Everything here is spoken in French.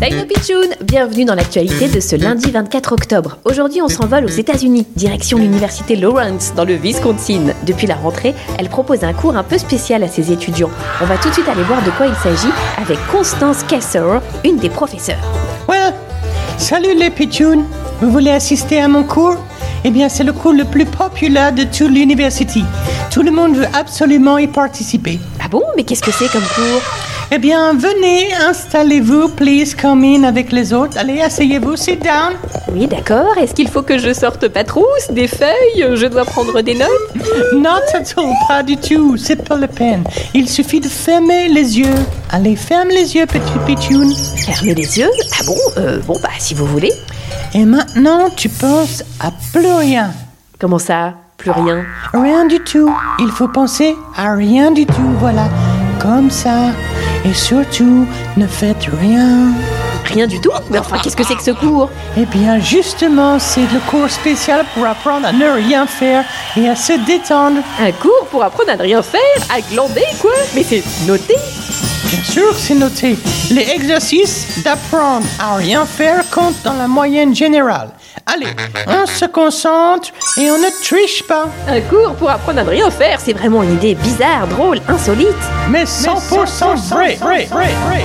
Salut Pichoun Bienvenue dans l'actualité de ce lundi 24 octobre. Aujourd'hui, on s'envole aux États-Unis, direction l'université Lawrence, dans le Wisconsin. Depuis la rentrée, elle propose un cours un peu spécial à ses étudiants. On va tout de suite aller voir de quoi il s'agit avec Constance Kessler, une des professeurs. Well, salut les pitchouns. Vous voulez assister à mon cours? Eh bien, c'est le cours le plus populaire de toute l'université. Tout le monde veut absolument y participer. Ah bon? Mais qu'est-ce que c'est comme cours? Eh bien, venez, installez-vous, please come in avec les autres. Allez, asseyez-vous, sit down. Oui, d'accord. Est-ce qu'il faut que je sorte pas trousse, des feuilles? Je dois prendre des notes? Not at all, pas du tout, c'est pas la peine. Il suffit de fermer les yeux. Allez, ferme les yeux, petit pitchoun. Fermez les yeux Ah bon euh, Bon, bah, si vous voulez. Et maintenant, tu penses à plus rien. Comment ça Plus rien? Rien du tout. Il faut penser à rien du tout, voilà. Comme ça. Et surtout, ne faites rien. Rien du tout Mais enfin, qu'est-ce que c'est que ce cours? Eh bien, justement, c'est le cours spécial pour apprendre à ne rien faire et à se détendre. Un cours pour apprendre à ne rien faire À glander, quoi Mais c'est noté sûr que c'est noté. Les exercices d'apprendre à rien faire comptent dans la moyenne générale. Allez, on se concentre et on ne triche pas. Un cours pour apprendre à ne rien faire, c'est vraiment une idée bizarre, drôle, insolite. Mais 100% vrai, vrai, vrai, vrai.